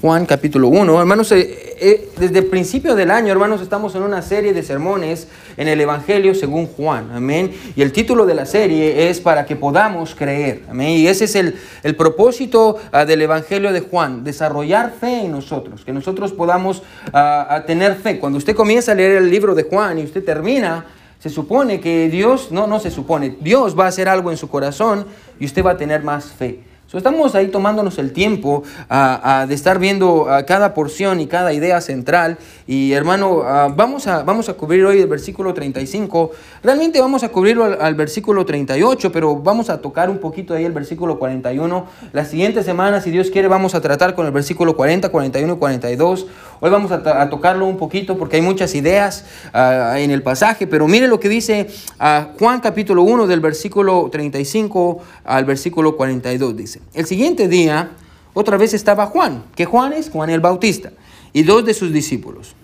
Juan capítulo 1. Hermanos, eh, eh, desde el principio del año, hermanos, estamos en una serie de sermones en el Evangelio según Juan. Amén. Y el título de la serie es para que podamos creer. Amén. Y ese es el, el propósito ah, del Evangelio de Juan, desarrollar fe en nosotros, que nosotros podamos ah, tener fe. Cuando usted comienza a leer el libro de Juan y usted termina, se supone que Dios, no, no se supone, Dios va a hacer algo en su corazón y usted va a tener más fe estamos ahí tomándonos el tiempo de estar viendo cada porción y cada idea central. Y hermano, vamos, a, vamos a cubrir hoy el versículo 35. Realmente vamos a cubrirlo al, versículo 38, pero vamos a tocar un poquito ahí el versículo 41. La siguiente semana, si Dios quiere, vamos a tratar con el versículo 40, 41 y 42. Hoy vamos a, tocarlo un poquito porque hay muchas ideas en el pasaje, pero mire lo que dice Juan capítulo 1 del versículo 35 al versículo 42. Dice, el siguiente día, otra vez estaba Juan, que Juan es Juan el Bautista, y dos de sus discípulos.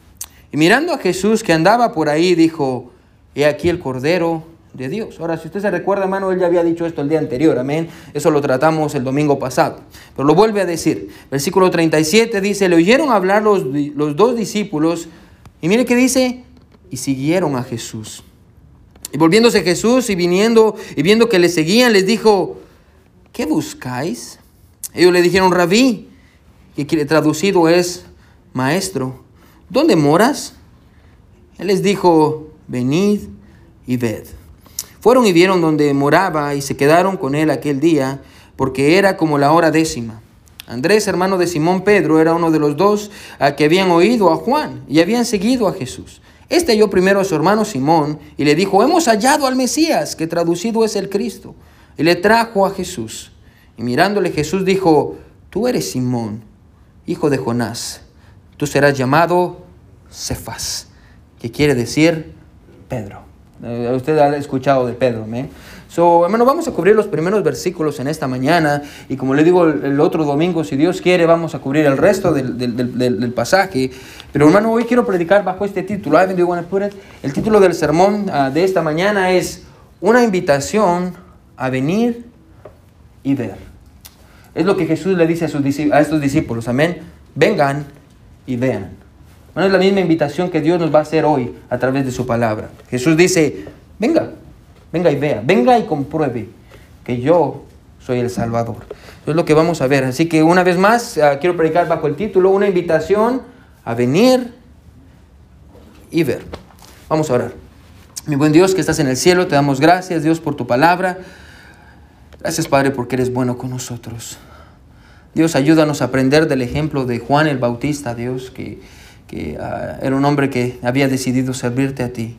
Y mirando a Jesús que andaba por ahí, dijo, he aquí el Cordero de Dios. Ahora, si usted se recuerda, hermano, él ya había dicho esto el día anterior, amén. Eso lo tratamos el domingo pasado. Pero lo vuelve a decir. Versículo 37 dice, le oyeron hablar los, los dos discípulos, y mire qué dice, y siguieron a Jesús. Y volviéndose Jesús y viniendo y viendo que le seguían, les dijo, ¿qué buscáis? Ellos le dijeron, rabí, que traducido es maestro, ¿dónde moras? Él les dijo, venid y ved. Fueron y vieron donde moraba y se quedaron con él aquel día, porque era como la hora décima. Andrés, hermano de Simón Pedro, era uno de los dos a que habían oído a Juan y habían seguido a Jesús. Este halló primero a su hermano Simón y le dijo, hemos hallado al Mesías, que traducido es el Cristo. Y le trajo a Jesús. Y mirándole Jesús dijo, tú eres Simón, hijo de Jonás. Tú serás llamado Cefas, que quiere decir Pedro. Eh, usted ha escuchado de Pedro, ¿me? So, hermano, vamos a cubrir los primeros versículos en esta mañana y como le digo el, otro domingo, si Dios quiere, vamos a cubrir el resto del, del, del, pasaje. Pero hermano, hoy quiero predicar bajo este título. El título del sermón uh, de esta mañana es una invitación a venir y ver. Es lo que Jesús le dice a, sus, a estos discípulos, amén. Vengan y vean. Bueno, es la misma invitación que Dios nos va a hacer hoy a través de su palabra. Jesús dice, venga, venga y vea, venga y compruebe que yo soy el Salvador. Eso es lo que vamos a ver. Así que una vez más, ah, quiero predicar bajo el título, una invitación a venir y ver. Vamos a orar. Mi buen Dios que estás en el cielo, te damos gracias, Dios, por tu palabra. Gracias Padre porque eres bueno con nosotros. Dios, ayúdanos a aprender del ejemplo de Juan el Bautista, Dios, que, ah, era un hombre que había decidido servirte a ti.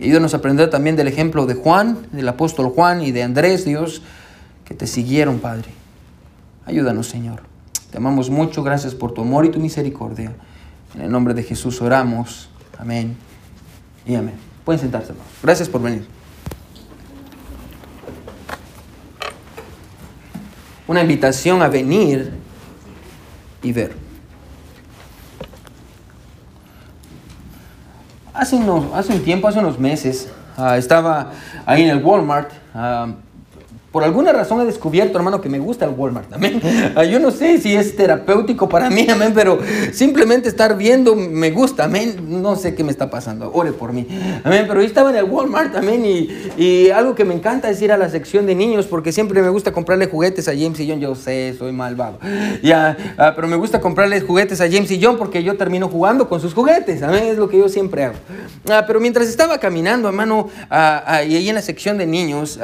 ayúdanos a aprender también del ejemplo de Juan, del apóstol Juan y de Andrés, Dios, que te siguieron, Padre. Ayúdanos, Señor. Te amamos mucho, gracias por tu amor y tu misericordia. En el nombre de Jesús oramos. Amén y amén. Pueden sentarse, Gracias por venir. Una invitación a venir y ver. Hace, unos, hace un tiempo, hace unos meses, ah, estaba ahí en el Walmart. Ah, por alguna razón he descubierto, hermano, que me gusta el Walmart. Amén. Ah, yo no sé si es terapéutico para mí, amén, pero simplemente estar viendo me gusta, amén. No sé qué me está pasando. Ore por mí. Amén. Pero yo estaba en el Walmart, amén. Y, y algo que me encanta es ir a la sección de niños porque siempre me gusta comprarle juguetes a James y John. Yo sé, soy malvado. Ya, ah, pero me gusta comprarles juguetes a James y John porque yo termino jugando con sus juguetes. Amén. Es lo que yo siempre hago. Ah, pero mientras estaba caminando, hermano, y ahí en la sección de niños,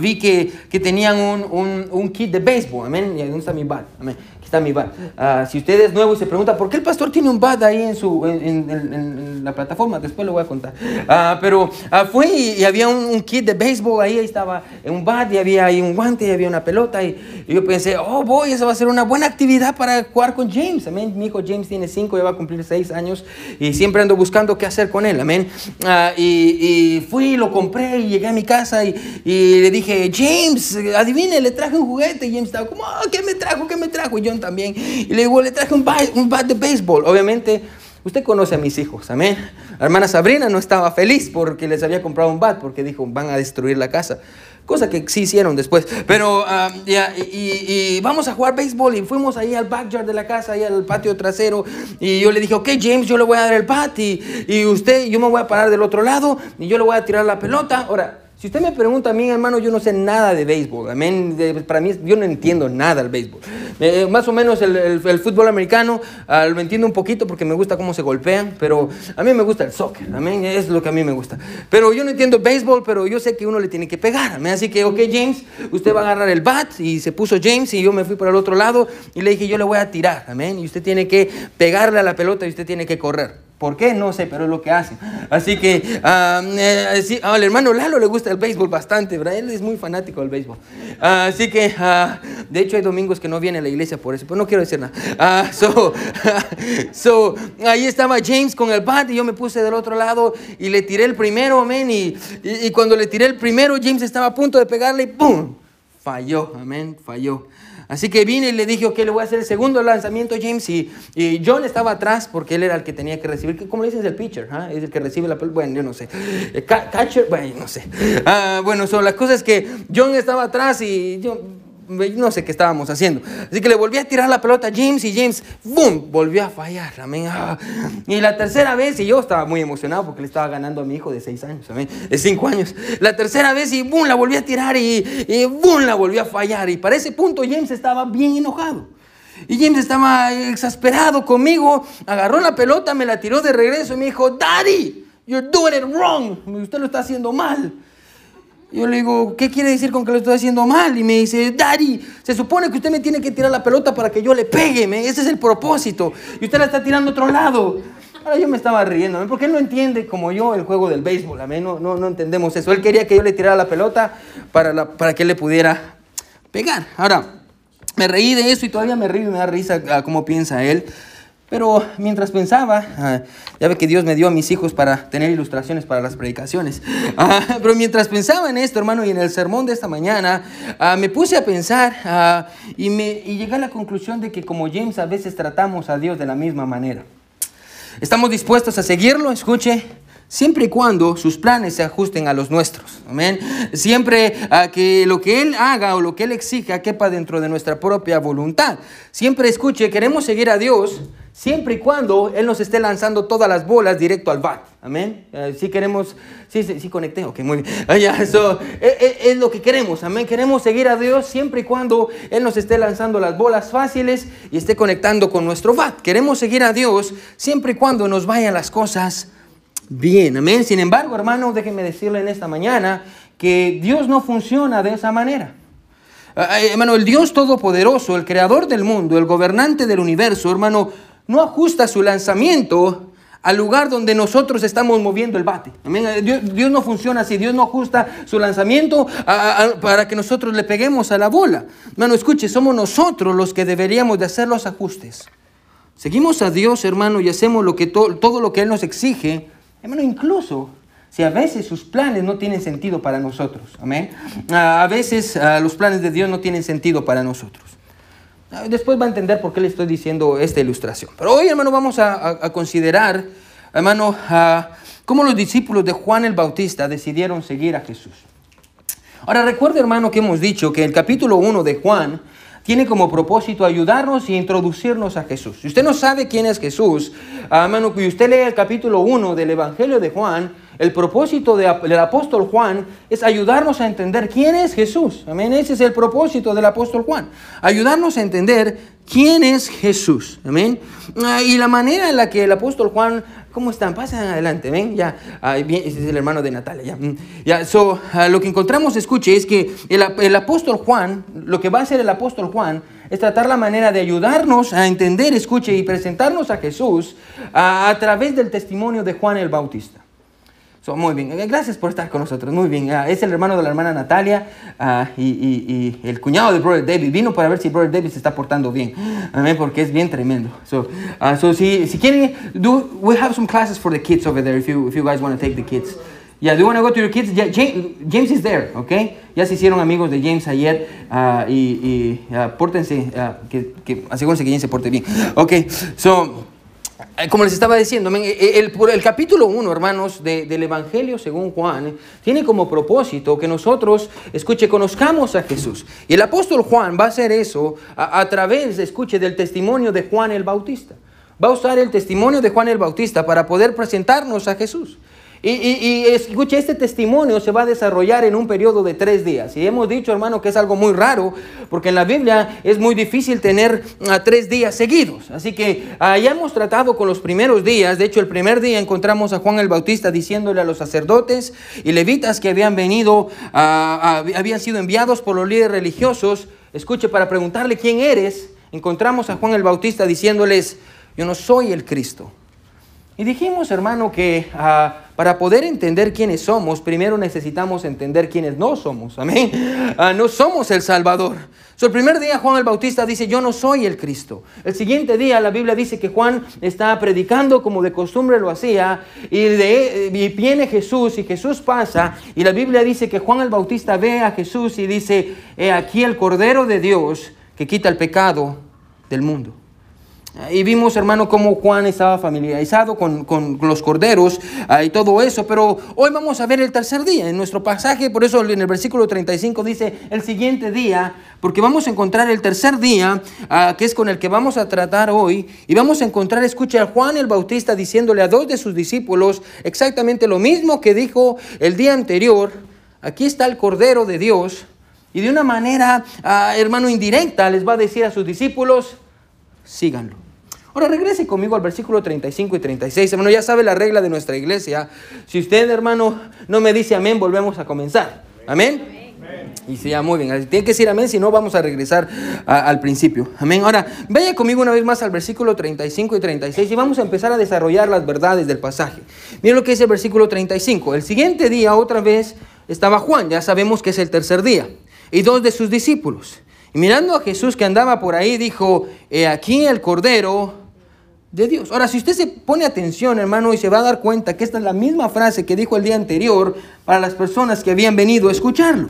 vi que tenían un, un, un, kit de béisbol, amén, y dónde está mi bat, amén, está mi bat. Ah, si usted es nuevo y se pregunta, ¿por qué el pastor tiene un bat ahí en, su, en, la plataforma? Después lo voy a contar. Ah, pero uh, fui y, había un, kit de béisbol ahí, ahí estaba un bat y había ahí un guante y había una pelota. Y, yo pensé, oh, voy, esa va a ser una buena actividad para jugar con James. Amén. Mi hijo James tiene cinco, ya va a cumplir seis años y siempre ando buscando qué hacer con él. Amén. y, y, fui, lo compré y llegué a mi casa y, y le dije, James, adivine, le traje un juguete. Y James estaba como, oh, ¿qué me trajo? ¿Qué me trajo? Y yo también. Y le digo, le traje un bat, un bat de béisbol. Obviamente, usted conoce a mis hijos, amén. La hermana Sabrina no estaba feliz porque les había comprado un bat, porque dijo, van a destruir la casa. cosa que sí hicieron después. Pero ah, ya, y, y, vamos a jugar béisbol y fuimos ahí al backyard de la casa, ahí al patio trasero. Y yo le dije, ok, James, yo le voy a dar el bat y, y usted, yo me voy a parar del otro lado y yo le voy a tirar la pelota. Ahora, si usted me pregunta a mí, hermano, yo no sé nada de béisbol. Amén. Para mí, yo no entiendo nada del béisbol. Eh, más o menos el, el, fútbol americano uh, lo entiendo un poquito porque me gusta cómo se golpean, pero a mí me gusta el soccer. Amén. Es lo que a mí me gusta. Pero yo no entiendo béisbol, pero yo sé que uno le tiene que pegar. Amén. Así que, ok, James, usted va a agarrar el bat y se puso James y yo me fui por el otro lado y le dije, yo le voy a tirar. Amén. Y usted tiene que pegarle a la pelota y usted tiene que correr. ¿Por qué? No sé, pero es lo que hacen. Así que uh, eh, al hermano Lalo le gusta el béisbol bastante, ¿verdad? Él es muy fanático del béisbol. Uh, así que, uh, de hecho, hay domingos que no viene a la iglesia por eso, pero no quiero decir nada. Ah, so, so, ahí estaba James con el bat y yo me puse del otro lado y le tiré el primero, amén. Y, y, y cuando le tiré el primero, James estaba a punto de pegarle y ¡pum! Falló, amén, falló. Así que vine y le dije, ok, le voy a hacer el segundo lanzamiento, James. Y, y John estaba atrás porque él era el que tenía que recibir. ¿Cómo le dices el pitcher? ¿Ah? Es el que recibe la. Bueno, yo no sé. Eh, catcher, bueno, no sé. Ah, bueno, son las cosas que John estaba atrás y yo no sé qué estábamos haciendo. Así que le volví a tirar la pelota a James y James, ¡boom!, volvió a fallar. Amén. Ah. Y la tercera vez, y yo estaba muy emocionado porque le estaba ganando a mi hijo de seis años, amén, de cinco años. La tercera vez y ¡boom!, la volví a tirar y, y ¡boom!, la volvió a fallar. Y para ese punto James estaba bien enojado. Y James estaba exasperado conmigo, agarró la pelota, me la tiró de regreso y me dijo, Daddy, you're doing it wrong. Usted lo está haciendo mal. Yo le digo, ¿qué quiere decir con que lo estoy haciendo mal? Y me dice, Daddy, se supone que usted me tiene que tirar la pelota para que yo le pegue, ese es el propósito. Y usted la está tirando a otro lado. Ahora yo me estaba riendo, porque él no entiende como yo el juego del béisbol, no, no, no entendemos eso. Él quería que yo le tirara la pelota para, para que él le pudiera pegar. Ahora, me reí de eso y todavía me río y me da risa a cómo piensa él. Pero mientras pensaba, ah, ya ve que Dios me dio a mis hijos para tener ilustraciones para las predicaciones, ah, pero mientras pensaba en esto, hermano, y en el sermón de esta mañana, ah, me puse a pensar y, me, y llegué a la conclusión de que como James a veces tratamos a Dios de la misma manera. Estamos dispuestos a seguirlo, escuche, siempre y cuando sus planes se ajusten a los nuestros. Amén. Siempre a que lo que Él haga o lo que Él exija quepa dentro de nuestra propia voluntad. Siempre escuche, queremos seguir a Dios siempre y cuando Él nos esté lanzando todas las bolas directo al bat. Amén. Eh, si queremos, sí, sí, sí, conecté, ok, muy bien. Ah, eso eh, eh, es, lo que queremos, amén. Queremos seguir a Dios siempre y cuando Él nos esté lanzando las bolas fáciles y esté conectando con nuestro bat. Queremos seguir a Dios siempre y cuando nos vayan las cosas bien, amén. Sin embargo, hermano, déjenme decirle en esta mañana que Dios no funciona de esa manera. hermano, el Dios Todopoderoso, el Creador del mundo, el gobernante del universo, hermano, no ajusta su lanzamiento al lugar donde nosotros estamos moviendo el bate. Dios, no funciona así, Dios no ajusta su lanzamiento para que nosotros le peguemos a la bola. Hermano, escuche, somos nosotros los que deberíamos de hacer los ajustes. Seguimos a Dios, hermano, y hacemos lo que todo lo que Él nos exige, hermano, incluso si a veces sus planes no tienen sentido para nosotros. Amén. A veces los planes de Dios no tienen sentido para nosotros. Ah, después va a entender por qué le estoy diciendo esta ilustración. Pero hoy, hermano, vamos a, considerar, hermano, cómo los discípulos de Juan el Bautista decidieron seguir a Jesús. Ahora, recuerde, hermano, que hemos dicho que el capítulo 1 de Juan tiene como propósito ayudarnos y introducirnos a Jesús. Si usted no sabe quién es Jesús, hermano, que usted lee el capítulo 1 del Evangelio de Juan, el propósito del apóstol Juan es ayudarnos a entender quién es Jesús. Amén. Ese es el propósito del apóstol Juan. Ayudarnos a entender quién es Jesús. Amén. Ah, y la manera en la que el apóstol Juan, ¿cómo están? Pasen adelante. Ven, ya. ese es el hermano de Natalia. Ya. Mm, ya. So, ah, lo que encontramos, escuche, es que el, apóstol Juan, lo que va a hacer el apóstol Juan, es tratar la manera de ayudarnos a entender, escuche, y presentarnos a Jesús a, a través del testimonio de Juan el Bautista muy bien, eh, gracias por estar con nosotros. Muy bien, ah, es el hermano de la hermana Natalia ah, y, el cuñado de Brother David. Vino para ver si Brother David se está portando bien. Amén, porque es bien tremendo. So, uh, so si, si quieren, do, we have some classes for the kids over there if you, if you guys want to take the kids. Yeah, do you want to go to your kids? Yeah, James, James, is there, okay? Ya se hicieron amigos de James ayer y, y pórtense, que, que asegúrense que James se porte bien. Ok, so. Eh, como les estaba diciendo, eh, el, capítulo 1, hermanos, del Evangelio según Juan, tiene como propósito que nosotros, escuche, conozcamos a Jesús. Y el apóstol Juan va a hacer eso a, a través, escuche, del testimonio de Juan el Bautista. Va a usar el testimonio de Juan el Bautista para poder presentarnos a Jesús. Y, escuche, este testimonio se va a desarrollar en un periodo de tres días. Y hemos dicho, hermano, que es algo muy raro, porque en la Biblia es muy difícil tener a tres días seguidos. Así que ah, ya hemos tratado con los primeros días. De hecho, el primer día encontramos a Juan el Bautista diciéndole a los sacerdotes y levitas que habían venido, habían sido enviados por los líderes religiosos, escuche, para preguntarle quién eres. Encontramos a Juan el Bautista diciéndoles, yo no soy el Cristo. Y dijimos, hermano, que ah, para poder entender quiénes somos, primero necesitamos entender quiénes no somos. Amén. Ah, no somos el Salvador. el primer día Juan el Bautista dice, yo no soy el Cristo. El siguiente día la Biblia dice que Juan está predicando como de costumbre lo hacía y, y viene Jesús y Jesús pasa y la Biblia dice que Juan el Bautista ve a Jesús y dice, he aquí el Cordero de Dios que quita el pecado del mundo. Y vimos, hermano, cómo Juan estaba familiarizado con, los corderos ah, y todo eso. Pero hoy vamos a ver el tercer día en nuestro pasaje. Por eso en el versículo 35 dice el siguiente día, porque vamos a encontrar el tercer día, ah, que es con el que vamos a tratar hoy. Y vamos a encontrar, escucha, a Juan el Bautista diciéndole a dos de sus discípulos exactamente lo mismo que dijo el día anterior. Aquí está el Cordero de Dios. Y de una manera, ah, hermano, indirecta les va a decir a sus discípulos, síganlo. Ahora regrese conmigo al versículo 35 y 36. Hermano, ya sabe la regla de nuestra iglesia. Si usted, hermano, no me dice amén, volvemos a comenzar. Amén. Y sí, ya muy bien. Tiene que decir amén, si no vamos a regresar al principio. Amén. Ahora, vaya conmigo una vez más al versículo 35 y 36 y vamos a empezar a desarrollar las verdades del pasaje. Miren lo que dice el versículo 35. El siguiente día, otra vez, estaba Juan, ya sabemos que es el tercer día, y dos de sus discípulos. Y mirando a Jesús que andaba por ahí, dijo, he aquí el Cordero de Dios. Ahora, si usted se pone atención, hermano, y se va a dar cuenta que esta es la misma frase que dijo el día anterior para las personas que habían venido a escucharlo.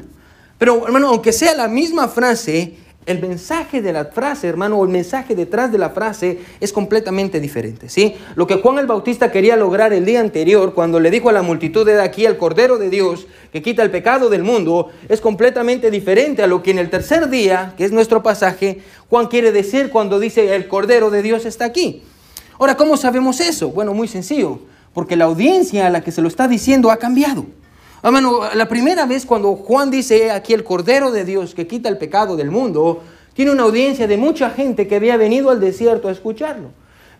Pero, hermano, aunque sea la misma frase, el mensaje de la frase, hermano, o el mensaje detrás de la frase es completamente diferente, ¿sí? Lo que Juan el Bautista quería lograr el día anterior, cuando le dijo a la multitud de aquí, el Cordero de Dios, que quita el pecado del mundo, es completamente diferente a lo que en el tercer día, que es nuestro pasaje, Juan quiere decir cuando dice, el Cordero de Dios está aquí. Ahora, ¿cómo sabemos eso? Bueno, muy sencillo, porque la audiencia a la que se lo está diciendo ha cambiado. Hermano, la primera vez cuando Juan dice aquí el Cordero de Dios que quita el pecado del mundo, tiene una audiencia de mucha gente que había venido al desierto a escucharlo.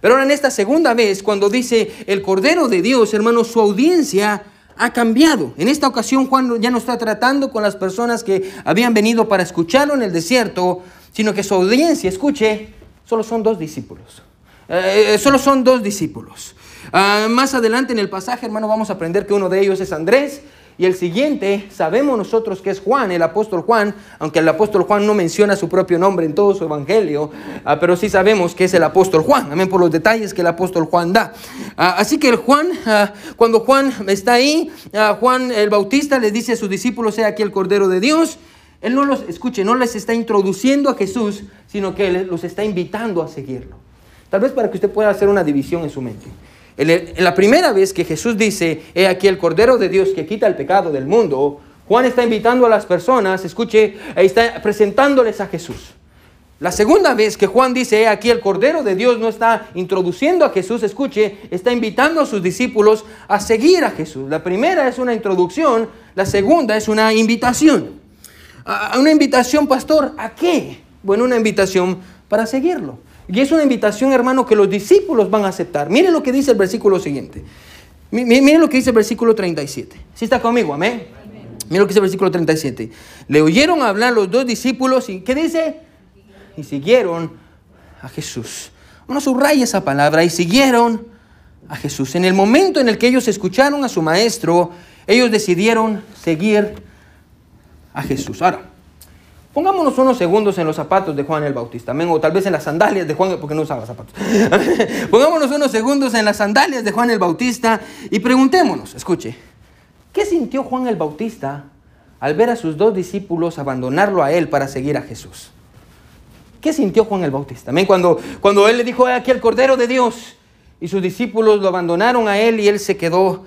Pero ahora en esta segunda vez, cuando dice el Cordero de Dios, hermano, su audiencia ha cambiado. En esta ocasión Juan ya no está tratando con las personas que habían venido para escucharlo en el desierto, sino que su audiencia, escuche, solo son dos discípulos. Eh, eh, solo son dos discípulos. Ah, más adelante en el pasaje, hermano, vamos a aprender que uno de ellos es Andrés y el siguiente, sabemos nosotros que es Juan, el apóstol Juan, aunque el apóstol Juan no menciona su propio nombre en todo su evangelio, ah, pero sí sabemos que es el apóstol Juan, amén, por los detalles que el apóstol Juan da. Ah, así que el Juan, cuando Juan está ahí, Juan el Bautista le dice a sus discípulos, sea aquí el Cordero de Dios. Él no los, escuche, no les está introduciendo a Jesús, sino que los está invitando a seguirlo. Tal vez para que usted pueda hacer una división en su mente. En, la primera vez que Jesús dice, he aquí el Cordero de Dios que quita el pecado del mundo, Juan está invitando a las personas, escuche, está presentándoles a Jesús. La segunda vez que Juan dice, he aquí el Cordero de Dios no está introduciendo a Jesús, escuche, está invitando a sus discípulos a seguir a Jesús. La primera es una introducción, la segunda es una invitación. ¿Una invitación, pastor? ¿A qué? Bueno, una invitación para seguirlo. Y es una invitación, hermano, que los discípulos van a aceptar. Miren lo que dice el versículo siguiente. Miren lo que dice el versículo 37. ¿Sí está conmigo? Amén. Miren lo que dice el versículo 37. Le oyeron hablar los dos discípulos y ¿qué dice? Y siguieron a Jesús. Uno subraya esa palabra y siguieron a Jesús. En el momento en el que ellos escucharon a su maestro, ellos decidieron seguir a Jesús. Ahora, Pongámonos unos segundos en los zapatos de Juan el Bautista, amén, o tal vez en las sandalias de Juan, porque no usaba zapatos. Pongámonos unos segundos en las sandalias de Juan el Bautista y preguntémonos, escuche, ¿qué sintió Juan el Bautista al ver a sus dos discípulos abandonarlo a él para seguir a Jesús? ¿Qué sintió Juan el Bautista? Amén, cuando, cuando él le dijo, aquí el Cordero de Dios y sus discípulos lo abandonaron a él y él se quedó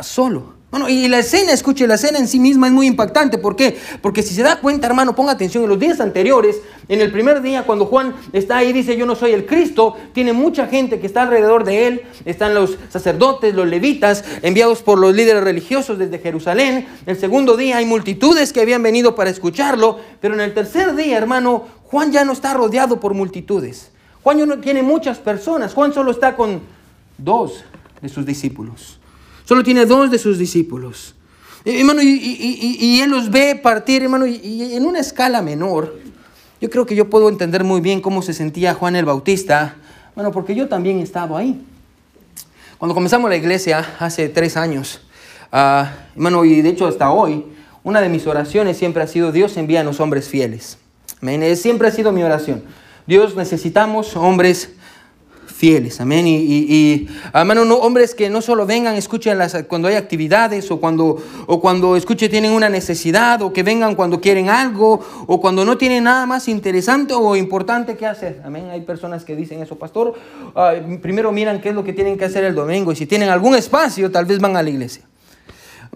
solo. Bueno, y la escena, escuche, la escena en sí misma es muy impactante. ¿Por qué? Porque si se da cuenta, hermano, ponga atención, en los días anteriores, en el primer día, cuando Juan está ahí y dice, yo no soy el Cristo, tiene mucha gente que está alrededor de él. Están los sacerdotes, los levitas, enviados por los líderes religiosos desde Jerusalén. El segundo día hay multitudes que habían venido para escucharlo. Pero en el tercer día, hermano, Juan ya no está rodeado por multitudes. Juan ya no tiene muchas personas. Juan solo está con dos de sus discípulos. Solo tiene dos de sus discípulos. Hermano, y, él los ve partir, hermano, y, en una escala menor. Yo creo que yo puedo entender muy bien cómo se sentía Juan el Bautista, bueno, porque yo también estaba ahí. Cuando comenzamos la iglesia hace tres años, uh, hermano, y de hecho hasta hoy, una de mis oraciones siempre ha sido, Dios envía a los hombres fieles. Siempre ha sido mi oración. Dios necesitamos hombres fieles, amén. Y, y, no, hombres que no solo vengan, escuchen las, cuando hay actividades o cuando, o cuando escuchen tienen una necesidad o que vengan cuando quieren algo o cuando no tienen nada más interesante o importante que hacer. Amén. Hay personas que dicen eso, pastor. primero miran qué es lo que tienen que hacer el domingo y si tienen algún espacio, tal vez van a la iglesia.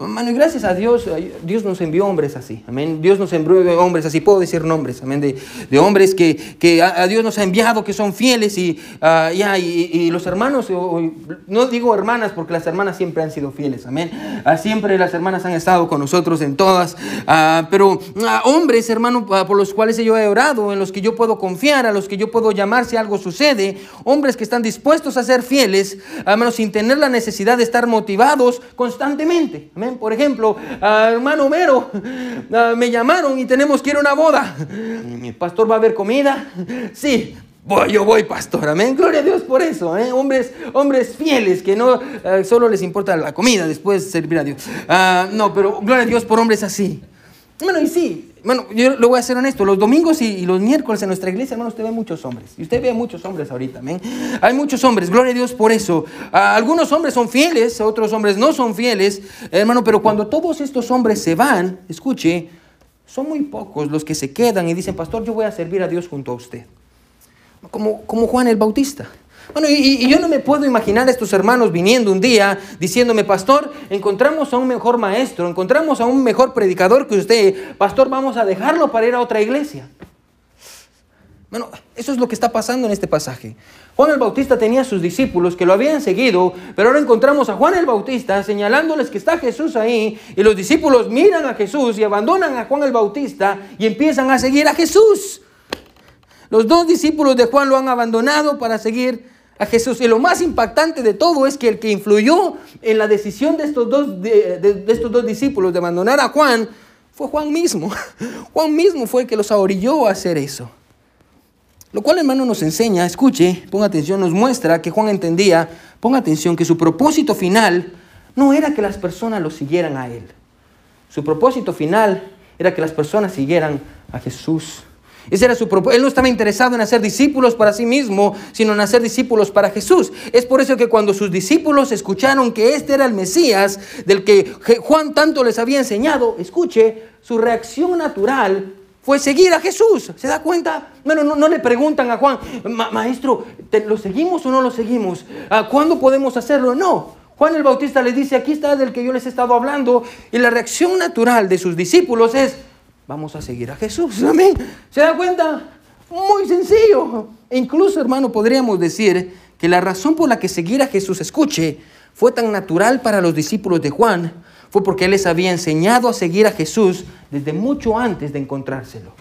Mano, y gracias a Dios, Dios nos envió hombres así, amén. Dios nos envió hombres así, puedo decir nombres, amén, de, de hombres que, que a, Dios nos ha enviado, que son fieles y, uh, y, y, los hermanos, no digo hermanas porque las hermanas siempre han sido fieles, amén. Uh, siempre las hermanas han estado con nosotros en todas, uh, pero hombres, hermano, por los cuales yo he orado, en los que yo puedo confiar, a los que yo puedo llamar si algo sucede, hombres que están dispuestos a ser fieles, hermano, sin tener la necesidad de estar motivados constantemente, amén. Por ejemplo, hermano Homero, me llamaron y tenemos que ir a una boda. ¿Mi pastor va a haber comida? Sí, Voy, yo voy, pastor, amén. Gloria a Dios por eso, ¿eh? hombres, hombres fieles que no eh, solo les importa la comida, después servir a Dios. Ah, no, pero gloria a Dios por hombres así. Bueno, y sí, bueno, yo le voy a ser honesto, los domingos y, los miércoles en nuestra iglesia, hermano, usted ve muchos hombres. Y usted ve muchos hombres ahorita, amén. Hay muchos hombres, gloria a Dios por eso. Algunos hombres son fieles, otros hombres no son fieles, hermano, pero cuando todos estos hombres se van, escuche, son muy pocos los que se quedan y dicen, pastor, yo voy a servir a Dios junto a usted. Como, como Juan el Bautista. Bueno, y, yo no me puedo imaginar a estos hermanos viniendo un día diciéndome, pastor, encontramos a un mejor maestro, encontramos a un mejor predicador que usted, pastor, vamos a dejarlo para ir a otra iglesia. Bueno, eso es lo que está pasando en este pasaje. Juan el Bautista tenía sus discípulos que lo habían seguido, pero ahora encontramos a Juan el Bautista señalándoles que está Jesús ahí y los discípulos miran a Jesús y abandonan a Juan el Bautista y empiezan a seguir a Jesús. Los dos discípulos de Juan lo han abandonado para seguir a Jesús. Y lo más impactante de todo es que el que influyó en la decisión de estos dos, de, estos dos discípulos de abandonar a Juan fue Juan mismo. Juan mismo fue el que los orilló a hacer eso. Lo cual, hermano, nos enseña, escuche, ponga atención, nos muestra que Juan entendía, ponga atención, que su propósito final no era que las personas lo siguieran a él. Su propósito final era que las personas siguieran a Jesús. Ese era su propósito. Él no estaba interesado en hacer discípulos para sí mismo, sino en hacer discípulos para Jesús. Es por eso que cuando sus discípulos escucharon que este era el Mesías del que Juan tanto les había enseñado, escuche, su reacción natural fue seguir a Jesús. ¿Se da cuenta? Bueno, no, le preguntan a Juan, maestro, ¿lo seguimos o no lo seguimos? Ah, ¿Cuándo podemos hacerlo? No. Juan el Bautista les dice, aquí está del que yo les he estado hablando. Y la reacción natural de sus discípulos es, vamos a seguir a Jesús. Amén. ¿Se da cuenta? Muy sencillo. E incluso, hermano, podríamos decir que la razón por la que seguir a Jesús, escuche, fue tan natural para los discípulos de Juan, fue porque Él les había enseñado a seguir a Jesús desde mucho antes de encontrárselo.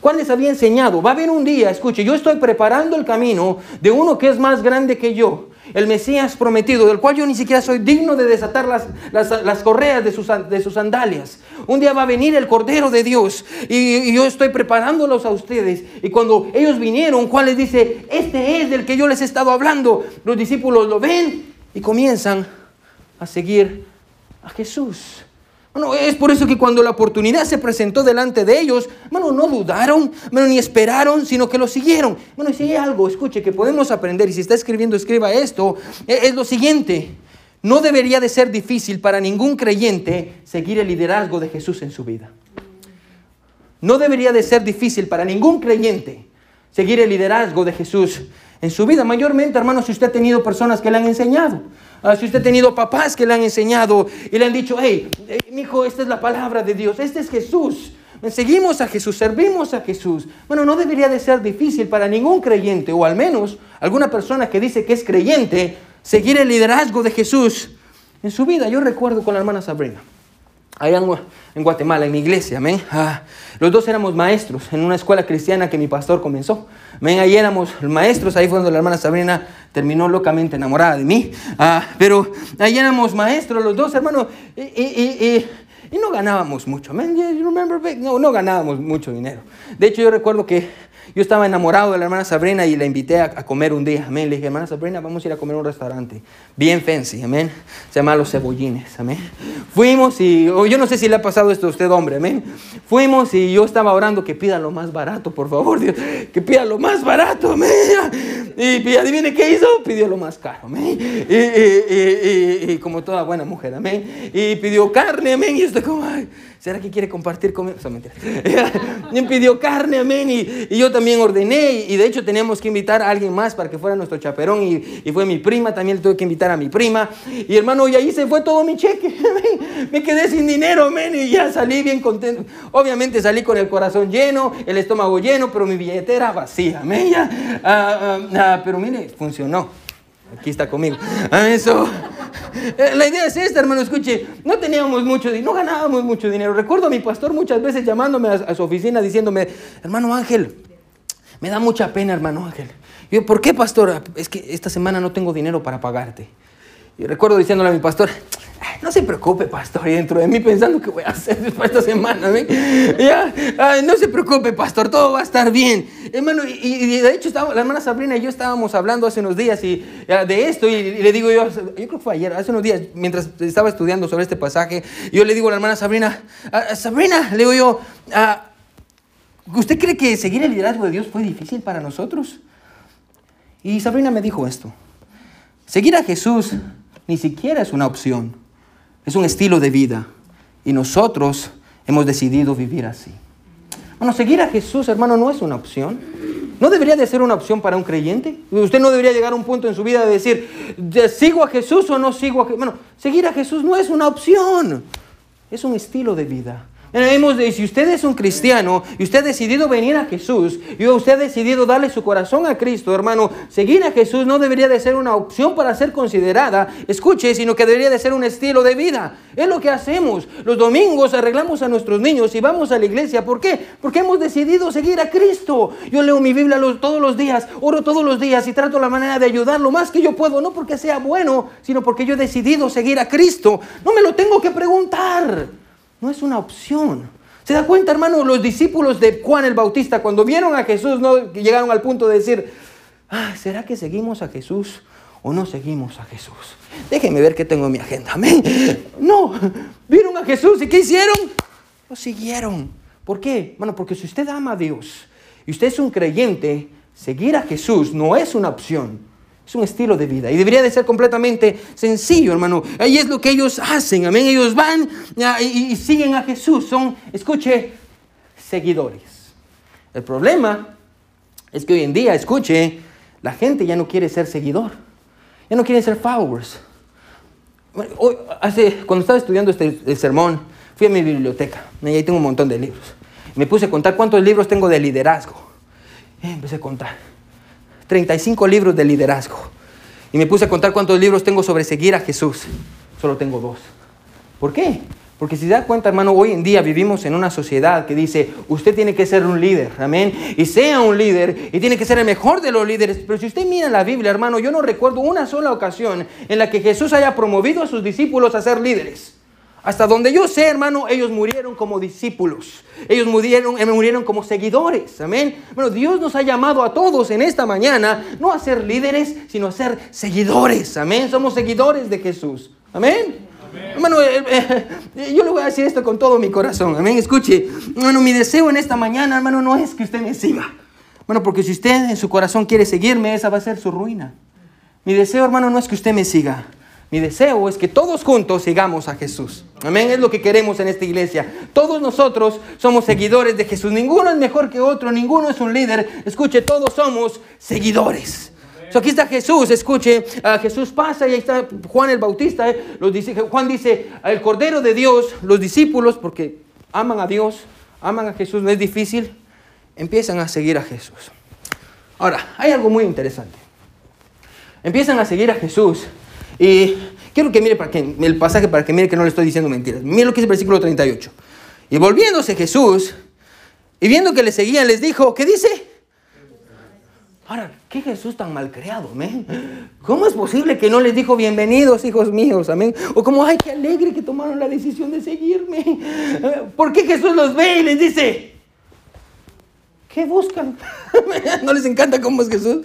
Juan les había enseñado, va a haber un día, escuche, yo estoy preparando el camino de uno que es más grande que yo el Mesías prometido, del cual yo ni siquiera soy digno de desatar las, las, correas de sus, de sus, sandalias. Un día va a venir el Cordero de Dios y, yo estoy preparándolos a ustedes. Y cuando ellos vinieron, Juan les dice, este es del que yo les he estado hablando. Los discípulos lo ven y comienzan a seguir a Jesús. Bueno, es por eso que cuando la oportunidad se presentó delante de ellos, bueno, no dudaron, bueno, ni esperaron, sino que lo siguieron. Bueno, si hay algo, escuche, que podemos aprender, y si está escribiendo, escriba esto, e, es lo siguiente. No debería de ser difícil para ningún creyente seguir el liderazgo de Jesús en su vida. No debería de ser difícil para ningún creyente seguir el liderazgo de Jesús en su vida. Mayormente, hermano, si usted ha tenido personas que le han enseñado. Ah, si usted ha tenido papás que le han enseñado y le han dicho, hey, mi hijo, esta es la palabra de Dios, este es Jesús. Seguimos a Jesús, servimos a Jesús. Bueno, no debería de ser difícil para ningún creyente, o al menos alguna persona que dice que es creyente, seguir el liderazgo de Jesús en su vida. Yo recuerdo con la hermana Sabrina, allá en Guatemala, en mi iglesia, amén. Ah, los dos éramos maestros en una escuela cristiana que mi pastor comenzó. Amén, ahí éramos maestros, ahí fue donde la hermana Sabrina terminó locamente enamorada de mí. Ah, pero ahí éramos maestros los dos, hermanos. y y no ganábamos mucho. Man, no, no ganábamos mucho dinero. De hecho, yo recuerdo que yo estaba enamorado de la hermana Sabrina y la invité a, comer un día. Amén. Le dije, hermana Sabrina, vamos a ir a comer a un restaurante bien fancy. Amén. Se llama Los Cebollines. Amén. Fuimos y yo no sé si le ha pasado esto a usted, hombre. Amén. Fuimos y yo estaba orando que pida lo más barato, por favor, Dios. Que pida lo más barato. Amén. Y, adivine qué hizo. Pidió lo más caro. Amén. Y, como toda buena mujer. Amén. Y pidió carne. Amén. Y estoy como, ay, ¿será que quiere compartir conmigo? O mentira. y pidió carne. Amén. Y, yo también ordené. Y de hecho teníamos que invitar a alguien más para que fuera nuestro chaperón. Y, fue mi prima. También tuve que invitar a mi prima. Y hermano, y ahí se fue todo mi cheque. Me quedé sin dinero. Amén. Y ya salí bien contento. Obviamente salí con el corazón lleno, el estómago lleno, pero mi billetera vacía. Amén. Ya. Ah, ah, ah, pero mire, funcionó. Aquí está conmigo. Eso. Eh, la idea es esta, hermano. Escuche, no teníamos mucho dinero, no ganábamos mucho dinero. Recuerdo a mi pastor muchas veces llamándome a, su oficina diciéndome, hermano Ángel, me da mucha pena, hermano Ángel. yo, ¿por qué, pastor? Es que esta semana no tengo dinero para pagarte. Y recuerdo diciéndole a mi pastor, no se preocupe, pastor, y dentro de mí pensando que voy a hacer después esta semana, Ya, no se preocupe, pastor, todo va a estar bien. Hermano, y, de hecho, la hermana Sabrina y yo estábamos hablando hace unos días y, de esto, y, le digo yo, yo creo que fue ayer, hace unos días, mientras estaba estudiando sobre este pasaje, yo le digo a la hermana Sabrina, Sabrina, le digo yo, ¿usted cree que seguir el liderazgo de Dios fue difícil para nosotros? Y Sabrina me dijo esto, seguir a Jesús ni siquiera es una opción es un estilo de vida. Y nosotros hemos decidido vivir así. Bueno, seguir a Jesús, hermano, no es una opción. ¿No debería de ser una opción para un creyente? Usted no debería llegar a un punto en su vida de decir, ¿sigo a Jesús o no sigo a Jesús? Bueno, seguir a Jesús no es una opción, es un estilo de vida. Hemos de, si usted es un cristiano y usted ha decidido venir a Jesús y usted ha decidido darle su corazón a Cristo, hermano, seguir a Jesús no debería de ser una opción para ser considerada, escuche, sino que debería de ser un estilo de vida. Es lo que hacemos. Los domingos arreglamos a nuestros niños y vamos a la iglesia. ¿Por qué? Porque hemos decidido seguir a Cristo. Yo leo mi Biblia todos los días, oro todos los días y trato la manera de ayudar lo más que yo puedo, no porque sea bueno, sino porque yo he decidido seguir a Cristo. No me lo tengo que preguntar. No es una opción. ¿Se da cuenta, hermano? Los discípulos de Juan el Bautista, cuando vieron a Jesús, no llegaron al punto de decir, ah, ¿será que seguimos a Jesús o no seguimos a Jesús? Déjenme ver qué tengo en mi agenda. Amén. No, vieron a Jesús y ¿qué hicieron? Lo siguieron. ¿Por qué? Bueno, porque si usted ama a Dios y usted es un creyente, seguir a Jesús no es una opción, es un estilo de vida y debería de ser completamente sencillo, hermano. Ahí es lo que ellos hacen, amén. Ellos van y, siguen a Jesús. Son, escuche, seguidores. El problema es que hoy en día, escuche, la gente ya no quiere ser seguidor. Ya no quiere ser followers. Hoy, hace, cuando estaba estudiando este sermón, fui a mi biblioteca y ahí tengo un montón de libros. Me puse a contar cuántos libros tengo de liderazgo. Y empecé a contar. 35 libros de liderazgo. Y me puse a contar cuántos libros tengo sobre seguir a Jesús. Solo tengo dos. ¿Por qué? Porque si se da cuenta, hermano, hoy en día vivimos en una sociedad que dice, usted tiene que ser un líder, amén, y sea un líder, y tiene que ser el mejor de los líderes. Pero si usted mira la Biblia, hermano, yo no recuerdo una sola ocasión en la que Jesús haya promovido a sus discípulos a ser líderes. Hasta donde yo sé, hermano, ellos murieron como discípulos. Ellos murieron, eh, murieron como seguidores. Amén. Bueno, Dios nos ha llamado a todos en esta mañana no a ser líderes, sino a ser seguidores. Amén. Somos seguidores de Jesús. Amén. Hermano, eh, eh, yo le voy a decir esto con todo mi corazón. Amén. Escuche, hermano, mi deseo en esta mañana, hermano, no es que usted me siga. Bueno, porque si usted en su corazón quiere seguirme, esa va a ser su ruina. Mi deseo, hermano, no es que usted me siga. Mi deseo es que todos juntos sigamos a Jesús. Amén, es lo que queremos en esta iglesia. Todos nosotros somos seguidores de Jesús. Ninguno es mejor que otro, ninguno es un líder. Escuche, todos somos seguidores. So, aquí está Jesús, escuche, ah, Jesús pasa y ahí está Juan el Bautista. eh, los dice, Juan dice, el Cordero de Dios, los discípulos, porque aman a Dios, aman a Jesús, no es difícil, empiezan a seguir a Jesús. Ahora, hay algo muy interesante. Empiezan a seguir a Jesús y quiero que mire para que, el pasaje para que mire que no le estoy diciendo mentiras. Mire lo que dice el versículo 38. Y volviéndose Jesús y viendo que le seguían, les dijo, ¿qué dice? Ahora, ¿qué Jesús tan malcriado, amén? ¿Cómo es posible que no les dijo bienvenidos, hijos míos, amén? O como, ay, qué alegre que tomaron la decisión de seguirme. ¿Por qué Jesús los ve y les dice, ¿qué buscan? ¿No les encanta cómo es Jesús?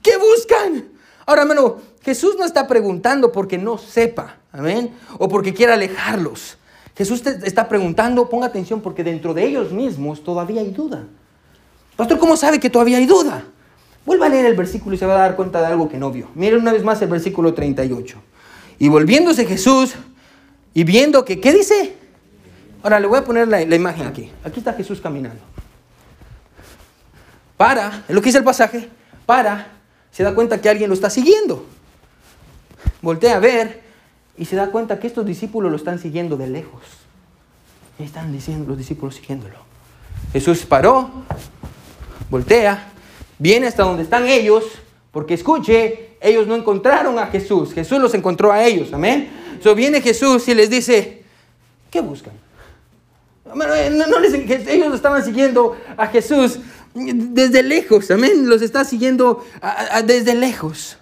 ¿Qué buscan? Ahora, hermano, Jesús no está preguntando porque no sepa, amén, o porque quiera alejarlos. Jesús está preguntando, ponga atención, porque dentro de ellos mismos todavía hay duda. Pastor, ¿cómo sabe que todavía hay duda? Vuelva a leer el versículo y se va a dar cuenta de algo que no vio. Mire una vez más el versículo 38. Y volviéndose Jesús y viendo que, ¿qué dice? Ahora le voy a poner la, la imagen aquí. Aquí está Jesús caminando. Para, es lo que dice el pasaje, para, se da cuenta que alguien lo está siguiendo. Voltea a ver y se da cuenta que estos discípulos lo están siguiendo de lejos. Están diciendo los discípulos siguiéndolo. Jesús paró, voltea, viene hasta donde están ellos, porque escuche, ellos no encontraron a Jesús, Jesús los encontró a ellos, amén. So viene Jesús y les dice, ¿qué buscan? Eh, no, les, ellos lo estaban siguiendo a Jesús desde lejos, amén, los está siguiendo desde lejos.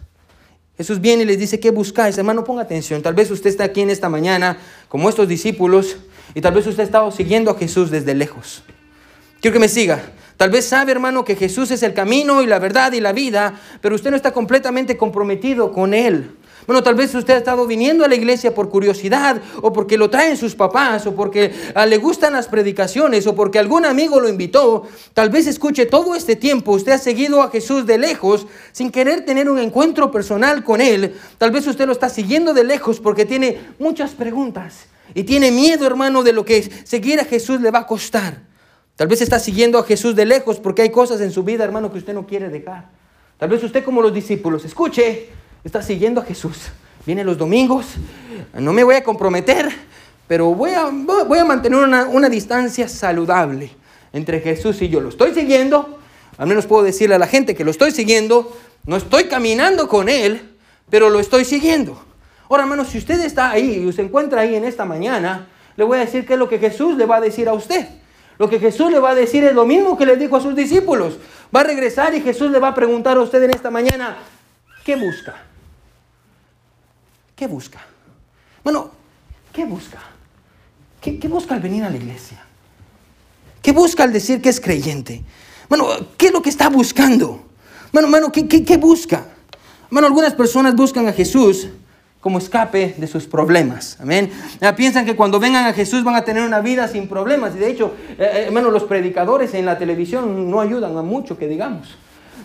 Jesús viene y les dice, ¿qué buscáis? Hermano, ponga atención. Tal vez usted está aquí en esta mañana, como estos discípulos, y tal vez usted ha estado siguiendo a Jesús desde lejos. Quiero que me siga. Tal vez sabe, hermano, que Jesús es el camino y la verdad y la vida, pero usted no está completamente comprometido con Él. Bueno, tal vez usted ha estado viniendo a la iglesia por curiosidad, o porque lo traen sus papás, o porque ah, le gustan las predicaciones, o porque algún amigo lo invitó. Tal vez escuche todo este tiempo, usted ha seguido a Jesús de lejos, sin querer tener un encuentro personal con Él. Tal vez usted lo está siguiendo de lejos porque tiene muchas preguntas y tiene miedo, hermano, de lo que seguir a Jesús le va a costar. Tal vez está siguiendo a Jesús de lejos porque hay cosas en su vida, hermano, que usted no quiere dejar. Tal vez usted como los discípulos, escuche, está siguiendo a Jesús. Viene los domingos, no me voy a comprometer, pero voy a, voy a mantener una, una distancia saludable entre Jesús y yo. Lo estoy siguiendo, al menos puedo decirle a la gente que lo estoy siguiendo, no estoy caminando con Él, pero lo estoy siguiendo. Ahora, hermano, si usted está ahí y se encuentra ahí en esta mañana, le voy a decir qué es lo que Jesús le va a decir a usted. Lo que Jesús le va a decir es lo mismo que le dijo a sus discípulos. Va a regresar y Jesús le va a preguntar a usted en esta mañana, ¿qué busca? ¿Qué busca? Bueno, ¿qué busca? ¿Qué, busca al venir a la iglesia? ¿Qué busca al decir que es creyente? Bueno, ¿qué es lo que está buscando? Bueno, hermano, ¿qué, qué, qué busca? Bueno, algunas personas buscan a Jesús como escape de sus problemas. Amén. Ah, Piensan que cuando vengan a Jesús van a tener una vida sin problemas. Y de hecho, eh, eh, hermano, los predicadores en la televisión no ayudan a mucho, que digamos.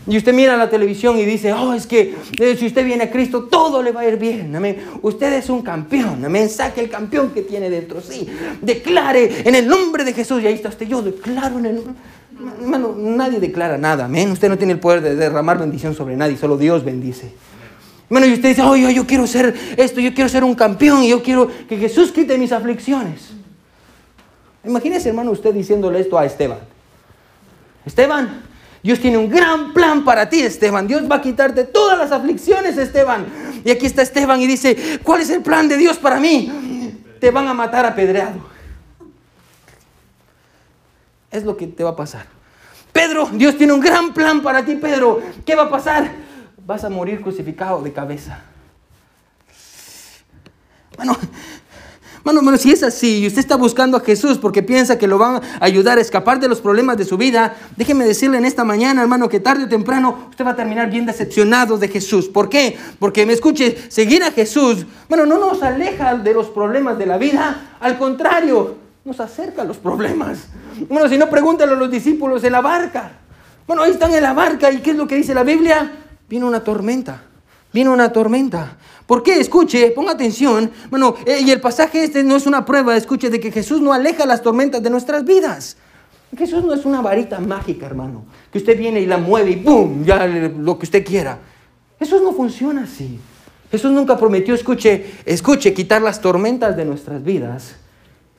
Y usted mira la televisión y dice, oh, es que eh, si usted viene a Cristo, todo le va a ir bien. Amén. Usted es un campeón. Amén. Saque el campeón que tiene dentro. Sí. Declare en el nombre de Jesús. Y ahí está usted. Yo declaro en el Hermano, nadie declara nada. Amén. Usted no tiene el poder de derramar bendición sobre nadie. Solo Dios bendice. Bueno, y usted dice, oh, yo, yo quiero ser esto, yo quiero ser un campeón, y yo quiero que Jesús quite mis aflicciones. Imagínese, hermano, usted diciéndole esto a Esteban. Esteban, Dios tiene un gran plan para ti, Esteban. Dios va a quitarte todas las aflicciones, Esteban. Y aquí está Esteban y dice, ¿cuál es el plan de Dios para mí? Te van a matar apedreado. Es lo que te va a pasar. Pedro, Dios tiene un gran plan para ti, Pedro. ¿Qué va a pasar? Vas a morir crucificado de cabeza. Bueno, Mano, mano, si es así y usted está buscando a Jesús porque piensa que lo va a ayudar a escapar de los problemas de su vida, déjeme decirle en esta mañana, hermano, que tarde o temprano usted va a terminar bien decepcionado de Jesús. ¿Por qué? Porque me escuche, seguir a Jesús, bueno, no nos aleja de los problemas de la vida, al contrario, nos acerca a los problemas. Bueno, si no, pregúntale a los discípulos en la barca. Bueno, ahí están en la barca y ¿qué es lo que dice la Biblia? Vino una tormenta. Vino una tormenta. ¿Por qué? Escuche, ponga atención. Bueno, eh, y el pasaje este no es una prueba, escuche, de que Jesús no aleja las tormentas de nuestras vidas. Jesús no es una varita mágica, hermano, que usted viene y la mueve y ¡pum! Ya lo que usted quiera. Jesús no funciona así. Jesús nunca prometió, escuche, escuche, quitar las tormentas de nuestras vidas.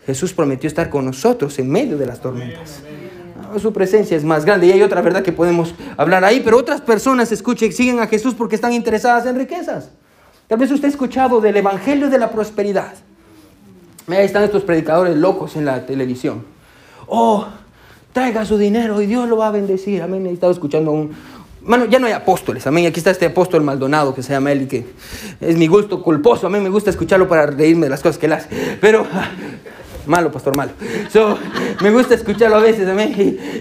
Jesús prometió estar con nosotros en medio de las tormentas. Ah, su presencia es más grande y hay otra verdad que podemos hablar ahí, pero otras personas, escuche, siguen a Jesús porque están interesadas en riquezas. Tal vez usted ha escuchado del Evangelio de la Prosperidad. Ahí están estos predicadores locos en la televisión. Oh, traiga su dinero y Dios lo va a bendecir. Amén. He estado escuchando un... Bueno, ya no hay apóstoles, amén. Aquí está este apóstol Maldonado que se llama él y que es mi gusto culposo. A mí me gusta escucharlo para reírme de las cosas que él hace. Pero, malo, pastor, malo. So, me gusta escucharlo a veces, amén.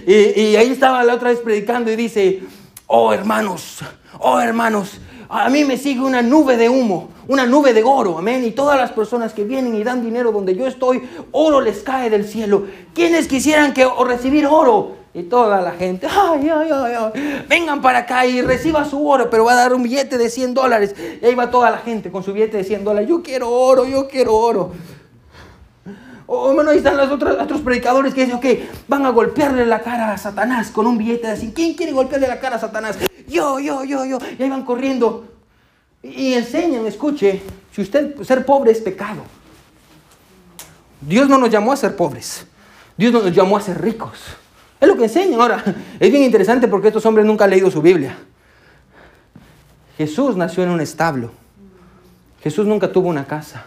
Y, y ahí estaba la otra vez predicando y dice, oh hermanos, oh hermanos, a mí me sigue una nube de humo, una nube de oro, amén. Y todas las personas que vienen y dan dinero donde yo estoy, oro les cae del cielo. ¿Quiénes quisieran que, o recibir oro? Y toda la gente, ay, ay, ay, ay, vengan para acá y reciba su oro, pero va a dar un billete de 100 dólares. Y ahí va toda la gente con su billete de 100 dólares. Yo quiero oro, yo quiero oro. O bueno, ahí están los otros, otros predicadores que dicen, ok, van a golpearle la cara a Satanás con un billete de 100. ¿Quién quiere golpearle la cara a Satanás? Yo, yo, yo, yo. Y ahí van corriendo. Y enseñan, escuche, si usted ser pobre es pecado. Dios no nos llamó a ser pobres. Dios no nos llamó a ser ricos. Es lo que enseñan. Ahora, es bien interesante porque estos hombres nunca han leído su Biblia. Jesús nació en un establo. Jesús nunca tuvo una casa.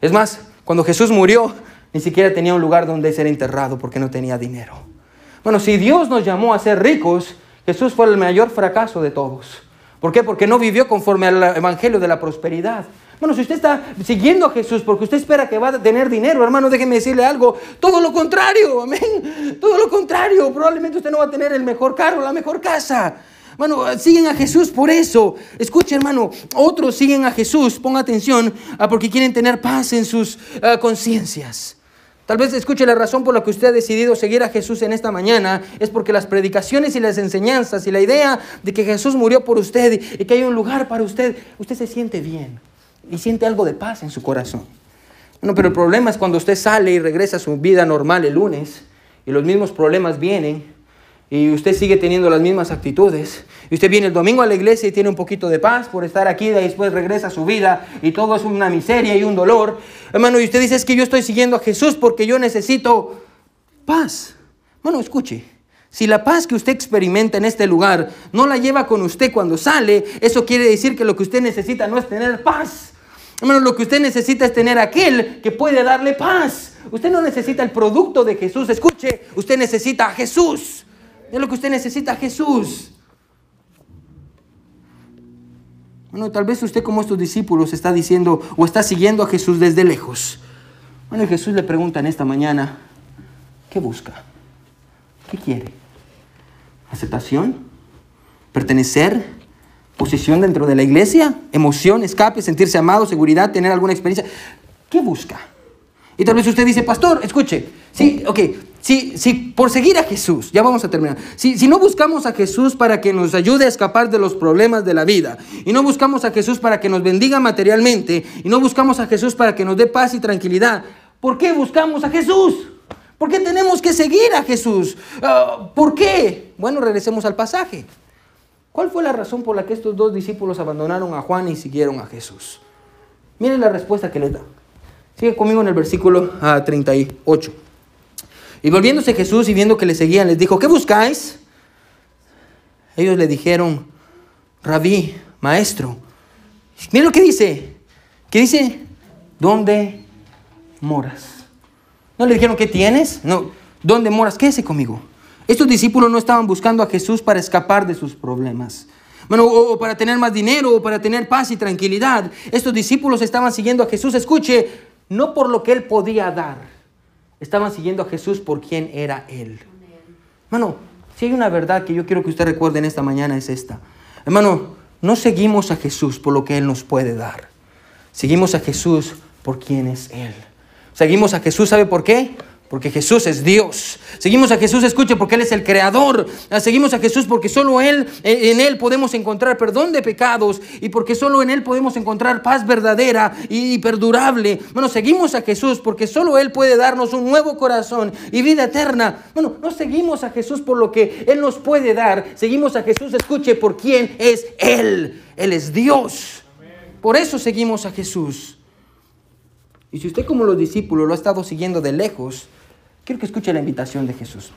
Es más, cuando Jesús murió, ni siquiera tenía un lugar donde ser enterrado porque no tenía dinero. Bueno, si Dios nos llamó a ser ricos, Jesús fue el mayor fracaso de todos. ¿Por qué? Porque no vivió conforme al evangelio de la prosperidad. Bueno, si usted está siguiendo a Jesús porque usted espera que va a tener dinero, hermano, déjeme decirle algo. Todo lo contrario, amén. Todo lo contrario. Probablemente usted no va a tener el mejor carro, la mejor casa. Bueno, siguen a Jesús por eso. Escuche, hermano, otros siguen a Jesús, ponga atención, ah, porque quieren tener paz en sus ah, conciencias. Tal vez escuche la razón por la que usted ha decidido seguir a Jesús en esta mañana es porque las predicaciones y las enseñanzas y la idea de que Jesús murió por usted y que hay un lugar para usted, usted se siente bien y siente algo de paz en su corazón. Bueno, pero el problema es cuando usted sale y regresa a su vida normal el lunes y los mismos problemas vienen y usted sigue teniendo las mismas actitudes, y usted viene el domingo a la iglesia y tiene un poquito de paz por estar aquí, y después regresa a su vida y todo es una miseria y un dolor, hermano, y usted dice es que yo estoy siguiendo a Jesús porque yo necesito paz. Bueno, escuche, si la paz que usted experimenta en este lugar no la lleva con usted cuando sale, eso quiere decir que lo que usted necesita no es tener paz. Hermano, lo que usted necesita es tener aquel que puede darle paz. Usted no necesita el producto de Jesús, escuche, usted necesita a Jesús. Es lo que usted necesita, Jesús. Bueno, tal vez usted como estos discípulos está diciendo o está siguiendo a Jesús desde lejos. Bueno, Jesús le pregunta en esta mañana, ¿qué busca? ¿Qué quiere? ¿Aceptación? ¿Pertenecer? ¿Posición dentro de la iglesia? ¿Emoción? ¿Escape? ¿Sentirse amado? ¿Seguridad? ¿Tener alguna experiencia? ¿Qué busca? Y tal vez usted dice, pastor, escuche, sí, ok, si, si por seguir a Jesús, ya vamos a terminar, si, si no buscamos a Jesús para que nos ayude a escapar de los problemas de la vida, y no buscamos a Jesús para que nos bendiga materialmente, y no buscamos a Jesús para que nos dé paz y tranquilidad, ¿por qué buscamos a Jesús? ¿Por qué tenemos que seguir a Jesús? Ah, ¿Por qué? Bueno, regresemos al pasaje. ¿Cuál fue la razón por la que estos dos discípulos abandonaron a Juan y siguieron a Jesús? Miren la respuesta que les da. Sigue conmigo en el versículo 38. Y volviéndose Jesús y viendo que le seguían, les dijo, ¿qué buscáis? Ellos le dijeron, rabí, maestro. Miren lo que dice. ¿Qué dice? ¿Dónde moras? No le dijeron, ¿qué tienes? No, ¿dónde moras? Quédese conmigo. Estos discípulos no estaban buscando a Jesús para escapar de sus problemas. Bueno, o para tener más dinero, o para tener paz y tranquilidad. Estos discípulos estaban siguiendo a Jesús, escuche, no por lo que él podía dar, Estaban siguiendo a Jesús por quien era Él. Hermano, si hay una verdad que yo quiero que usted recuerde en esta mañana es esta. Hermano, no seguimos a Jesús por lo que Él nos puede dar. Seguimos a Jesús por quien es Él. Seguimos a Jesús, ¿sabe por qué? Porque Jesús es Dios. Seguimos a Jesús, escuche, porque Él es el creador. Ah, seguimos a Jesús porque solo Él, en Él podemos encontrar perdón de pecados y porque solo en Él podemos encontrar paz verdadera y perdurable. Bueno, seguimos a Jesús porque solo Él puede darnos un nuevo corazón y vida eterna. Bueno, no seguimos a Jesús por lo que Él nos puede dar. Seguimos a Jesús, escuche, por quién es Él. Él es Dios. Por eso seguimos a Jesús. Y si usted como los discípulos lo ha estado siguiendo de lejos, quiero que escuche la invitación de Jesús.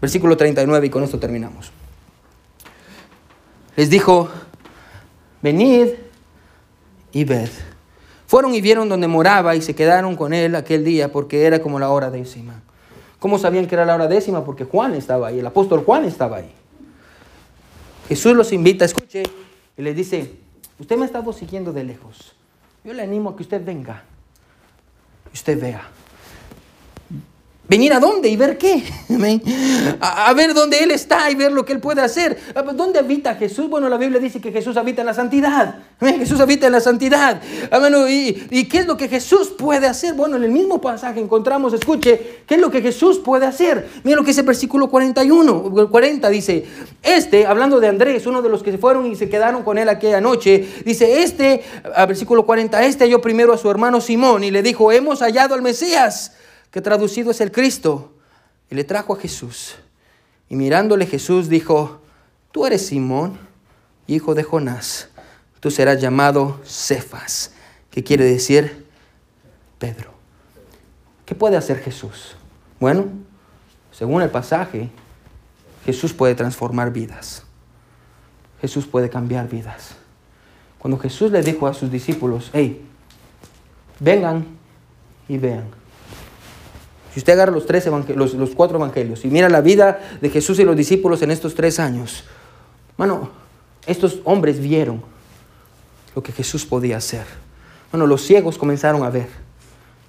Versículo 39 y con esto terminamos. Les dijo, venid y ved. Fueron y vieron donde moraba y se quedaron con él aquel día porque era como la hora décima. ¿Cómo sabían que era la hora décima? Porque Juan estaba ahí, el apóstol Juan estaba ahí. Jesús los invita, escuche, y les dice, usted me ha estado siguiendo de lejos. Yo le animo a que usted venga usted vea. Venir a dónde y ver qué. A, ver dónde Él está y ver lo que Él puede hacer. ¿Dónde habita Jesús? Bueno, la Biblia dice que Jesús habita en la santidad. Jesús habita en la santidad. ¿y, ¿Y qué es lo que Jesús puede hacer? Bueno, en el mismo pasaje encontramos, escuche, ¿qué es lo que Jesús puede hacer? Mira lo que dice el versículo 41, 40 dice, este, hablando de Andrés, uno de los que se fueron y se quedaron con él aquella noche, dice, este, versículo 40, este halló primero a su hermano Simón y le dijo, hemos hallado al Mesías que traducido es el Cristo, y le trajo a Jesús. Y mirándole Jesús dijo, tú eres Simón, hijo de Jonás, tú serás llamado Cefas, que quiere decir Pedro. ¿Qué puede hacer Jesús? Bueno, según el pasaje, Jesús puede transformar vidas. Jesús puede cambiar vidas. Cuando Jesús le dijo a sus discípulos, hey, vengan y vean. Si usted agarra los, tres los, los cuatro evangelios y mira la vida de Jesús y los discípulos en estos tres años, bueno, estos hombres vieron lo que Jesús podía hacer. Bueno, los ciegos comenzaron a ver.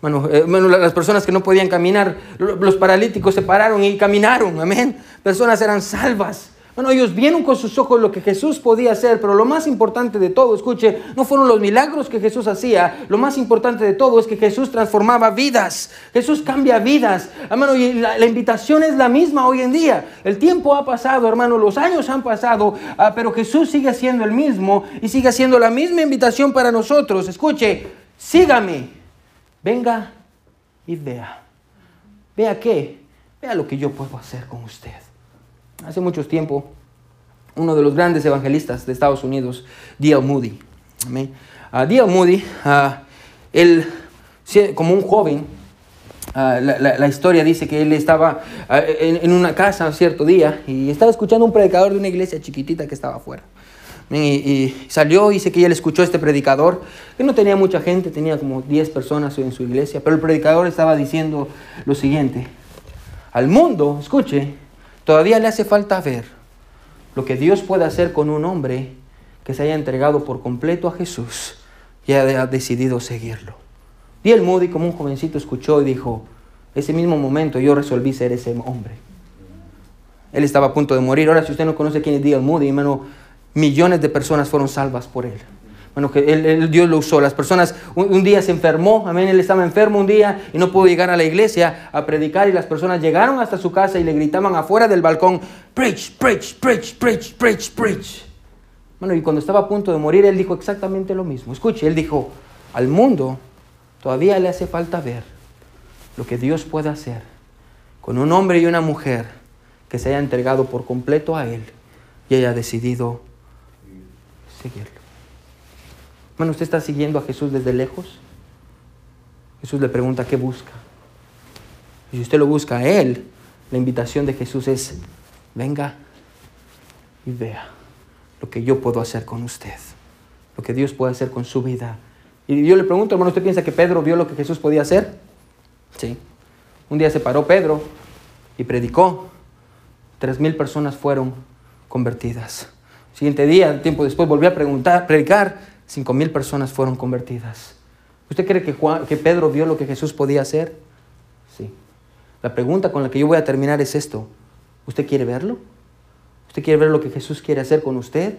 Bueno, eh, las personas que no podían caminar, los paralíticos se pararon y caminaron, amén. Personas eran salvas. Bueno, ellos vieron con sus ojos lo que Jesús podía hacer, pero lo más importante de todo, escuche, no fueron los milagros que Jesús hacía, lo más importante de todo es que Jesús transformaba vidas, Jesús cambia vidas. Hermano, y la, invitación es la misma hoy en día. El tiempo ha pasado, hermano, los años han pasado, ah, pero Jesús sigue siendo el mismo y sigue siendo la misma invitación para nosotros. Escuche, sígame, venga y vea. ¿Vea qué? Vea lo que yo puedo hacer con usted hace mucho tiempo, uno de los grandes evangelistas de Estados Unidos, D.L. Moody. Uh, D.L. Moody, uh, él, como un joven, la, historia dice que él estaba en, una casa cierto día y estaba escuchando un predicador de una iglesia chiquitita que estaba afuera. Y, y, salió, dice que él escuchó a este predicador, que no tenía mucha gente, tenía como 10 personas en su iglesia, pero el predicador estaba diciendo lo siguiente, al mundo, escuche, Todavía le hace falta ver lo que Dios puede hacer con un hombre que se haya entregado por completo a Jesús y haya decidido seguirlo. el Moody, como un jovencito, escuchó y dijo, ese mismo momento yo resolví ser ese hombre. Él estaba a punto de morir. Ahora, si usted no conoce quién es D.L. Moody, hermano, millones de personas fueron salvas por él. Bueno, que Dios lo usó. Las personas, un, día se enfermó, amén, él estaba enfermo un día y no pudo llegar a la iglesia a predicar y las personas llegaron hasta su casa y le gritaban afuera del balcón, preach, preach, preach, preach, preach, preach. Bueno, y cuando estaba a punto de morir, él dijo exactamente lo mismo. Escuche, él dijo, al mundo todavía le hace falta ver lo que Dios puede hacer con un hombre y una mujer que se haya entregado por completo a Él y haya decidido seguirlo. Bueno, ¿usted está siguiendo a Jesús desde lejos? Jesús le pregunta qué busca. Y si usted lo busca a Él, la invitación de Jesús es, venga y vea lo que yo puedo hacer con usted, lo que Dios puede hacer con su vida. Y yo le pregunto, hermano, ¿usted piensa que Pedro vio lo que Jesús podía hacer? Sí. Un día se paró Pedro y predicó. Tres mil personas fueron convertidas. siguiente día, tiempo después, volvió a preguntar, predicar Cinco mil personas fueron convertidas. ¿Usted cree que, Pedro vio lo que Jesús podía hacer? Sí. La pregunta con la que yo voy a terminar es esto. ¿Usted quiere verlo? ¿Usted quiere ver lo que Jesús quiere hacer con usted?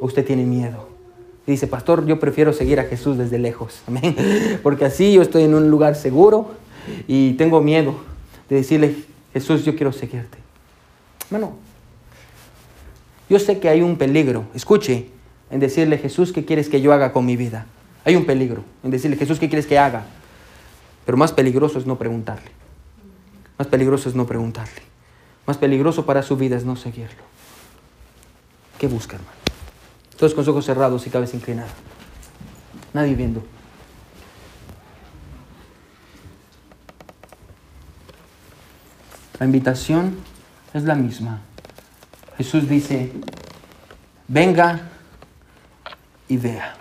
¿O usted tiene miedo? Dice, pastor, yo prefiero seguir a Jesús desde lejos. Amén. Porque así yo estoy en un lugar seguro y tengo miedo. de decirle, Jesús, yo quiero seguirte. Hermano, yo sé que hay un peligro, escuche, en decirle, Jesús, ¿qué quieres que yo haga con mi vida? Hay un peligro en decirle, Jesús, ¿qué quieres que haga? Pero más peligroso es no preguntarle. Más peligroso es no preguntarle. Más peligroso para su vida es no seguirlo. ¿Qué busca, hermano? Todos con ojos cerrados y cabeza inclinada. Nadie viendo. La invitación es la misma. Jesús dice, venga y vea.